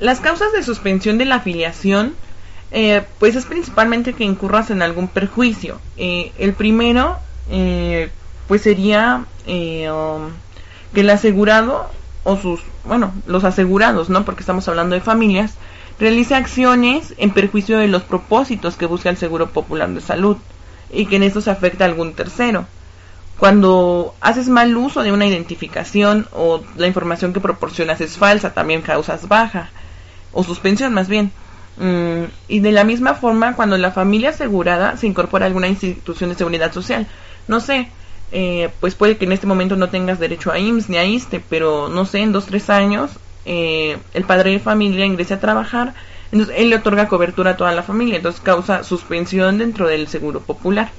Las causas de suspensión de la afiliación, eh, pues es principalmente que incurras en algún perjuicio. Eh, el primero, eh, pues sería um, que el asegurado o sus, bueno, los asegurados, ¿no? Porque estamos hablando de familias, realice acciones en perjuicio de los propósitos que busca el Seguro Popular de Salud y que en esto se afecta a algún tercero. Cuando haces mal uso de una identificación o la información que proporcionas es falsa, también causas baja o suspensión más bien. Mm, y de la misma forma, cuando la familia asegurada se incorpora a alguna institución de seguridad social, no sé, eh, pues puede que en este momento no tengas derecho a IMSS ni a ISTE, pero no sé, en dos, tres años, eh, el padre de familia ingrese a trabajar, entonces él le otorga cobertura a toda la familia, entonces causa suspensión dentro del seguro popular.